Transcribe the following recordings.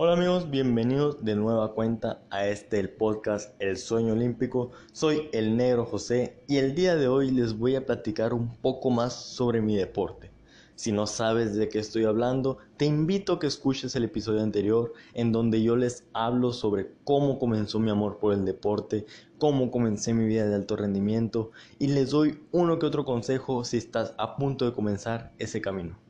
Hola amigos, bienvenidos de nueva cuenta a este el podcast El Sueño Olímpico. Soy el negro José y el día de hoy les voy a platicar un poco más sobre mi deporte. Si no sabes de qué estoy hablando, te invito a que escuches el episodio anterior en donde yo les hablo sobre cómo comenzó mi amor por el deporte, cómo comencé mi vida de alto rendimiento y les doy uno que otro consejo si estás a punto de comenzar ese camino.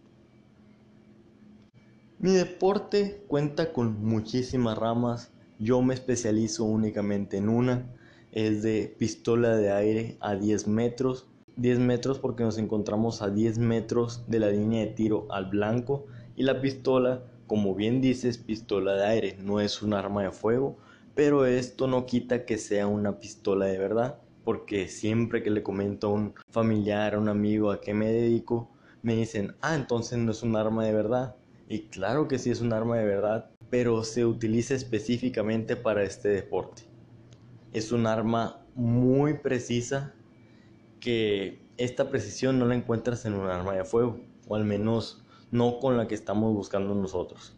Mi deporte cuenta con muchísimas ramas, yo me especializo únicamente en una, es de pistola de aire a 10 metros, 10 metros porque nos encontramos a 10 metros de la línea de tiro al blanco. Y la pistola, como bien dices, pistola de aire, no es un arma de fuego, pero esto no quita que sea una pistola de verdad, porque siempre que le comento a un familiar, a un amigo a qué me dedico, me dicen, ah, entonces no es un arma de verdad. Y claro que sí es un arma de verdad, pero se utiliza específicamente para este deporte. Es un arma muy precisa que esta precisión no la encuentras en un arma de fuego, o al menos no con la que estamos buscando nosotros.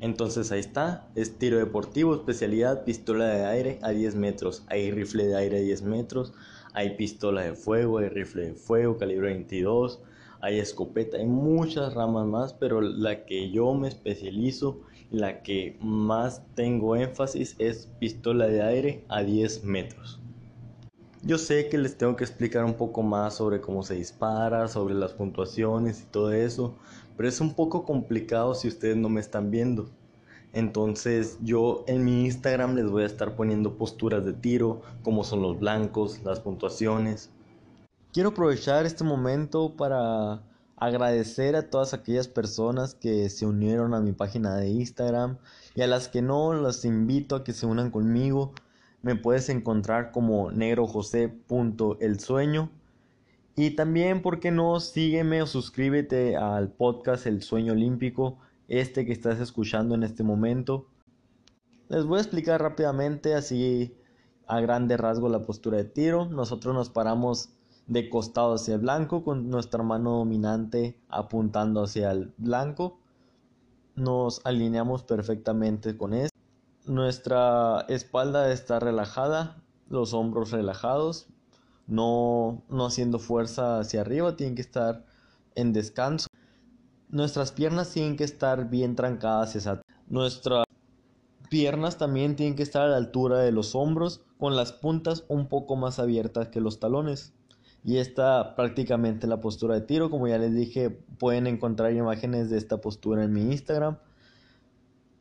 Entonces ahí está, es tiro deportivo, especialidad, pistola de aire a 10 metros, hay rifle de aire a 10 metros, hay pistola de fuego, hay rifle de fuego, calibre 22, hay escopeta, hay muchas ramas más, pero la que yo me especializo, la que más tengo énfasis es pistola de aire a 10 metros. Yo sé que les tengo que explicar un poco más sobre cómo se dispara, sobre las puntuaciones y todo eso, pero es un poco complicado si ustedes no me están viendo. Entonces yo en mi Instagram les voy a estar poniendo posturas de tiro, como son los blancos, las puntuaciones, Quiero aprovechar este momento para agradecer a todas aquellas personas que se unieron a mi página de Instagram y a las que no, las invito a que se unan conmigo. Me puedes encontrar como negrojose.elsueño. Y también, ¿por qué no? Sígueme o suscríbete al podcast El Sueño Olímpico, este que estás escuchando en este momento. Les voy a explicar rápidamente, así a grande rasgo, la postura de tiro. Nosotros nos paramos de costado hacia el blanco con nuestra mano dominante apuntando hacia el blanco. Nos alineamos perfectamente con esto. Nuestra espalda está relajada, los hombros relajados, no, no haciendo fuerza hacia arriba, tienen que estar en descanso. Nuestras piernas tienen que estar bien trancadas hacia Nuestras piernas también tienen que estar a la altura de los hombros, con las puntas un poco más abiertas que los talones. Y esta prácticamente la postura de tiro. Como ya les dije, pueden encontrar imágenes de esta postura en mi Instagram.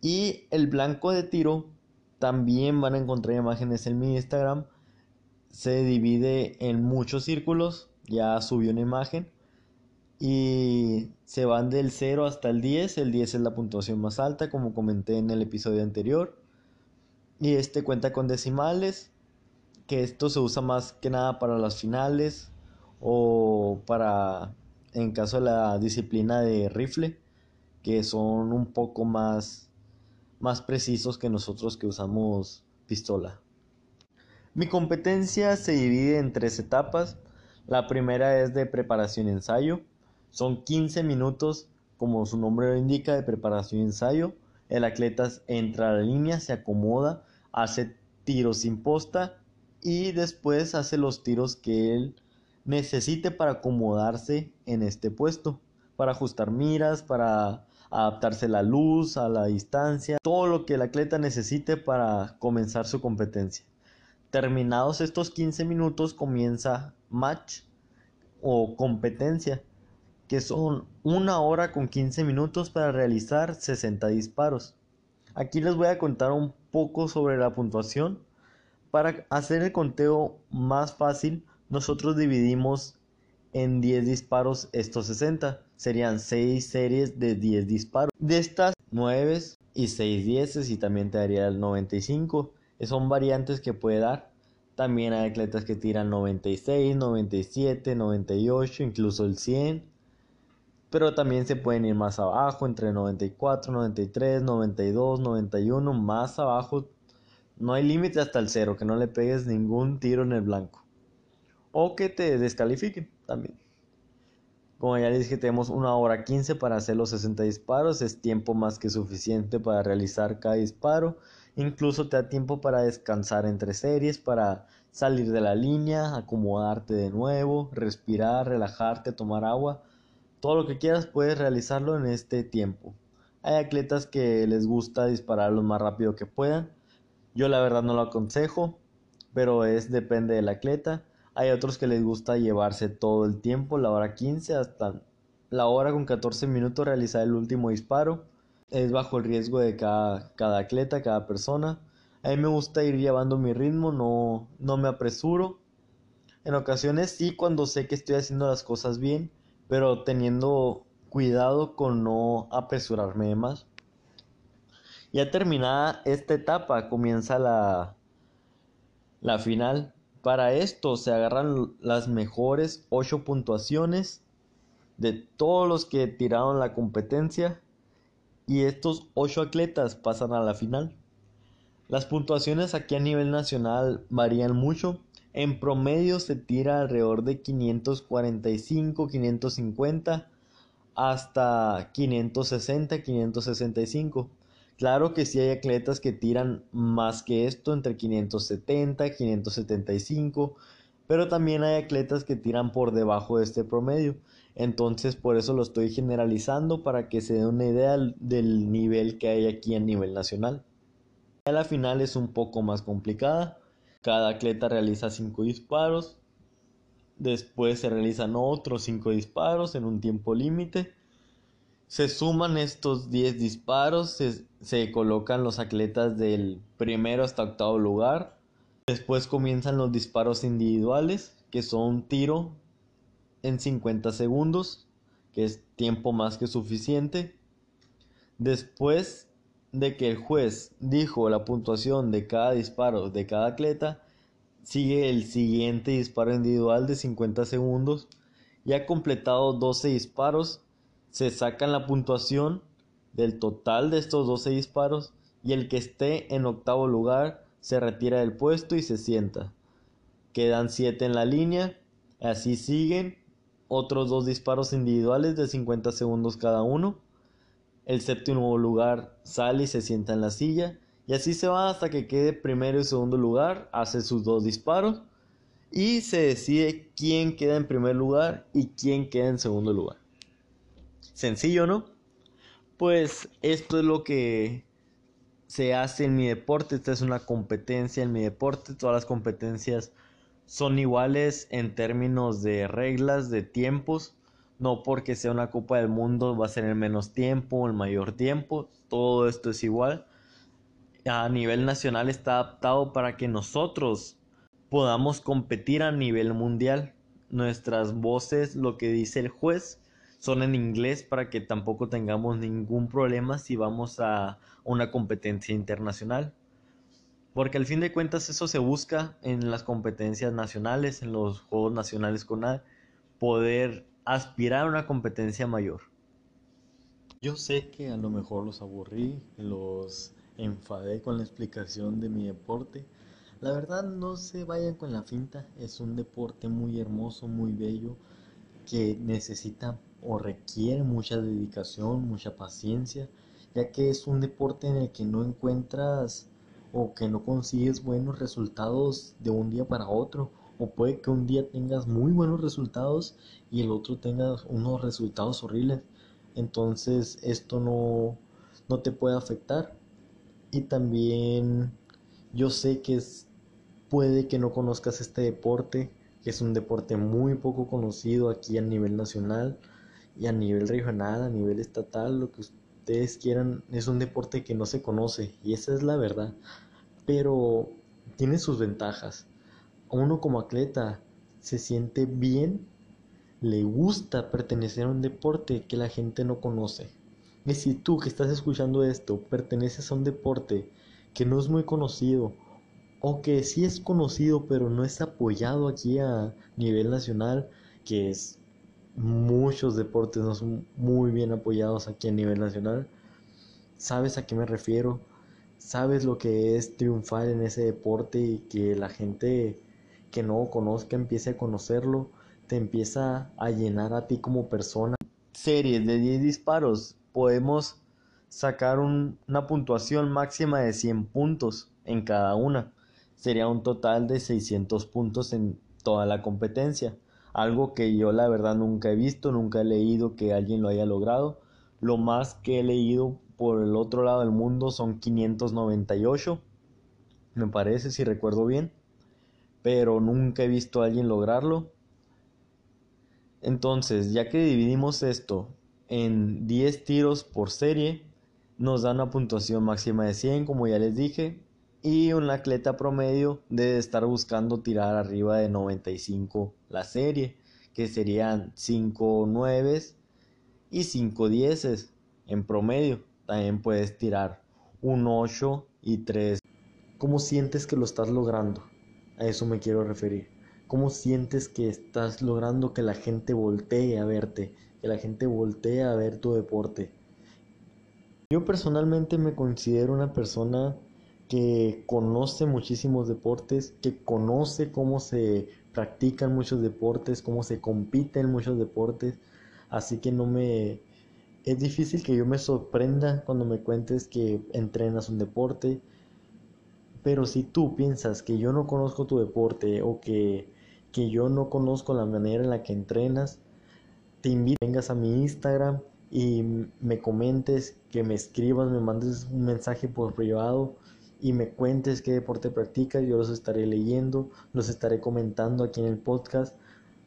Y el blanco de tiro también van a encontrar imágenes en mi Instagram. Se divide en muchos círculos. Ya subí una imagen. Y se van del 0 hasta el 10. El 10 es la puntuación más alta, como comenté en el episodio anterior. Y este cuenta con decimales. Que esto se usa más que nada para las finales o para en caso de la disciplina de rifle que son un poco más más precisos que nosotros que usamos pistola. Mi competencia se divide en tres etapas. La primera es de preparación ensayo. Son 15 minutos, como su nombre lo indica, de preparación ensayo. El atleta entra a la línea, se acomoda, hace tiros sin posta y después hace los tiros que él necesite para acomodarse en este puesto, para ajustar miras, para adaptarse la luz, a la distancia, todo lo que el atleta necesite para comenzar su competencia. Terminados estos 15 minutos comienza match o competencia, que son una hora con 15 minutos para realizar 60 disparos. Aquí les voy a contar un poco sobre la puntuación. Para hacer el conteo más fácil, nosotros dividimos en 10 disparos estos 60. Serían 6 series de 10 disparos. De estas 9 y 6 10 y también te daría el 95. Son variantes que puede dar. También hay atletas que tiran 96, 97, 98, incluso el 100. Pero también se pueden ir más abajo, entre 94, 93, 92, 91, más abajo. No hay límite hasta el 0, que no le pegues ningún tiro en el blanco o que te descalifiquen también. Como ya les dije, tenemos una hora 15 para hacer los 60 disparos. Es tiempo más que suficiente para realizar cada disparo. Incluso te da tiempo para descansar entre series, para salir de la línea, acomodarte de nuevo, respirar, relajarte, tomar agua. Todo lo que quieras puedes realizarlo en este tiempo. Hay atletas que les gusta disparar lo más rápido que puedan. Yo la verdad no lo aconsejo, pero es depende del atleta. Hay otros que les gusta llevarse todo el tiempo, la hora 15 hasta la hora con 14 minutos realizar el último disparo. Es bajo el riesgo de cada, cada atleta, cada persona. A mí me gusta ir llevando mi ritmo, no, no me apresuro. En ocasiones sí cuando sé que estoy haciendo las cosas bien, pero teniendo cuidado con no apresurarme más. Ya terminada esta etapa comienza la, la final. Para esto se agarran las mejores 8 puntuaciones de todos los que tiraron la competencia y estos 8 atletas pasan a la final. Las puntuaciones aquí a nivel nacional varían mucho. En promedio se tira alrededor de 545, 550 hasta 560, 565. Claro que sí hay atletas que tiran más que esto, entre 570, 575, pero también hay atletas que tiran por debajo de este promedio. Entonces por eso lo estoy generalizando para que se dé una idea del nivel que hay aquí a nivel nacional. La final es un poco más complicada. Cada atleta realiza 5 disparos. Después se realizan otros 5 disparos en un tiempo límite se suman estos 10 disparos, se, colocan los atletas del primero hasta octavo lugar. Después comienzan los disparos individuales, que son tiro en 50 segundos, que es tiempo más que suficiente. Después de que el juez dijo la puntuación de cada disparo de cada atleta, sigue el siguiente disparo individual de 50 segundos. Ya completado 12 disparos, se sacan la puntuación del total de estos 12 disparos y el que esté en octavo lugar se retira del puesto y se sienta. Quedan 7 en la línea, así siguen otros dos disparos individuales de 50 segundos cada uno. El séptimo lugar sale y se sienta en la silla y así se va hasta que quede primero y segundo lugar, hace sus dos disparos y se decide quién queda en primer lugar y quién queda en segundo lugar. Sencillo, ¿no? Pues esto es lo que se hace en mi deporte. Esta es una competencia en mi deporte. Todas las competencias son iguales en términos de reglas, de tiempos. No porque sea una Copa del Mundo va a ser en menos tiempo el mayor tiempo. Todo esto es igual. A nivel nacional está adaptado para que nosotros podamos competir a nivel mundial. Nuestras voces, lo que dice el juez, son en inglés para que tampoco tengamos ningún problema si vamos a una competencia internacional. Porque al fin de cuentas eso se busca en las competencias nacionales, en los Juegos Nacionales con A, poder aspirar a una competencia mayor. Yo sé que a lo mejor los aburrí, los enfadé con la explicación de mi deporte. La verdad no se vayan con la finta, es un deporte muy hermoso, muy bello, que necesita o requiere mucha dedicación, mucha paciencia, ya que es un deporte en el que no encuentras o que no consigues buenos resultados de un día para otro, o puede que un día tengas muy buenos resultados y el otro tengas unos resultados horribles. Entonces esto no, no te puede afectar. Y también yo sé que puede que no conozcas este deporte, es un deporte muy poco conocido aquí a nivel nacional y a nivel regional, a nivel estatal, lo que ustedes quieran, es un deporte que no se conoce y esa es la verdad. Pero tiene sus ventajas. Uno como atleta se siente bien, le gusta pertenecer a un deporte que la gente no conoce. Y si tú que estás escuchando esto perteneces a un deporte que no es muy conocido o que sí es conocido pero no es apoyado aquí a nivel nacional, que es muchos deportes no son muy bien apoyados aquí a nivel nacional. ¿Sabes a qué me refiero? ¿Sabes lo que es triunfar en ese deporte y que la gente que no conozca empiece a conocerlo? te empieza a llenar a ti como persona. Series de 10 disparos, podemos sacar una puntuación máxima de 100 puntos en cada una. Sería un total de 600 puntos en toda la competencia. Algo que yo la verdad nunca he visto, nunca he leído que alguien lo haya logrado. Lo más que he leído por el otro lado del mundo son 598, me parece, si recuerdo bien. Pero nunca he visto a alguien lograrlo. Entonces, ya que dividimos esto en 10 tiros por serie, nos da una puntuación máxima de 100, como ya les dije, y un atleta promedio debe estar buscando tirar arriba de 95 la serie, que serían 5 9 y 5 10 en promedio. También puedes tirar un 8 y 3. ¿Cómo sientes que lo estás logrando? A eso me quiero referir. ¿Cómo sientes que estás logrando que la gente voltee a verte? Que la gente voltee a ver tu deporte. Yo personalmente me considero una persona que conoce muchísimos deportes, que conoce cómo se practican muchos deportes, cómo se compite en muchos deportes, así que no me es difícil que yo me sorprenda cuando me cuentes que entrenas un deporte, pero si tú piensas que yo no conozco tu deporte o que, que yo no conozco la manera en la que entrenas, te invito a vengas a mi Instagram y me comentes, que me escribas, me mandes un mensaje por privado y me cuentes qué deporte practicas, yo los estaré leyendo, los estaré comentando aquí en el podcast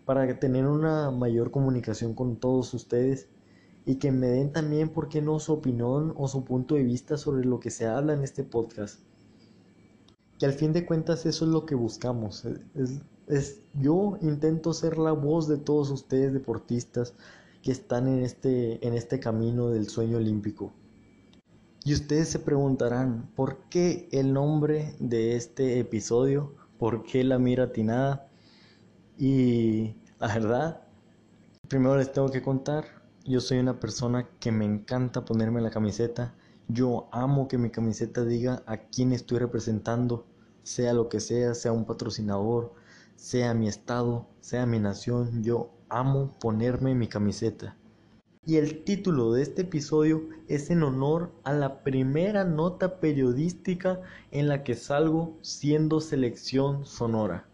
para tener una mayor comunicación con todos ustedes y que me den también, ¿por qué no?, su opinión o su punto de vista sobre lo que se habla en este podcast. Que al fin de cuentas eso es lo que buscamos. Es, es, yo intento ser la voz de todos ustedes deportistas que están en este, en este camino del sueño olímpico. Y ustedes se preguntarán, ¿por qué el nombre de este episodio? ¿Por qué la mira atinada? Y la verdad, primero les tengo que contar, yo soy una persona que me encanta ponerme la camiseta. Yo amo que mi camiseta diga a quién estoy representando, sea lo que sea, sea un patrocinador, sea mi estado, sea mi nación. Yo amo ponerme mi camiseta. Y el título de este episodio es en honor a la primera nota periodística en la que salgo siendo selección sonora.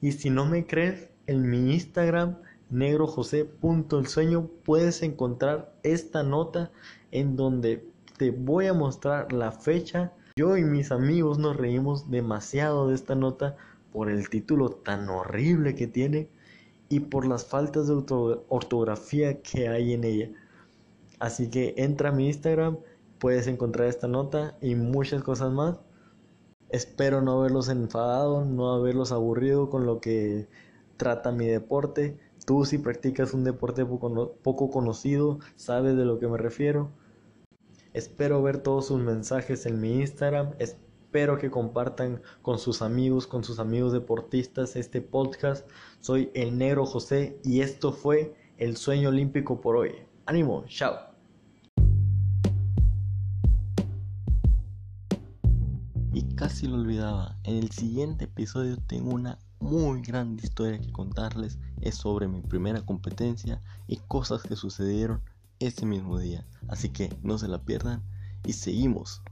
Y si no me crees, en mi Instagram negrojose.elsueño puedes encontrar esta nota en donde te voy a mostrar la fecha. Yo y mis amigos nos reímos demasiado de esta nota por el título tan horrible que tiene y por las faltas de ortografía que hay en ella. Así que entra a mi Instagram, puedes encontrar esta nota y muchas cosas más. Espero no haberlos enfadado, no haberlos aburrido con lo que trata mi deporte. Tú si practicas un deporte poco, conocido, sabes de lo que me refiero. Espero ver todos sus mensajes en mi Instagram. Espero que compartan con sus amigos, con sus amigos deportistas este podcast. Soy el Negro José y esto fue el sueño olímpico por hoy. Ánimo, chao. Y casi lo olvidaba, en el siguiente episodio tengo una muy grande historia que contarles. Es sobre mi primera competencia y cosas que sucedieron ese mismo día. Así que no se la pierdan y seguimos.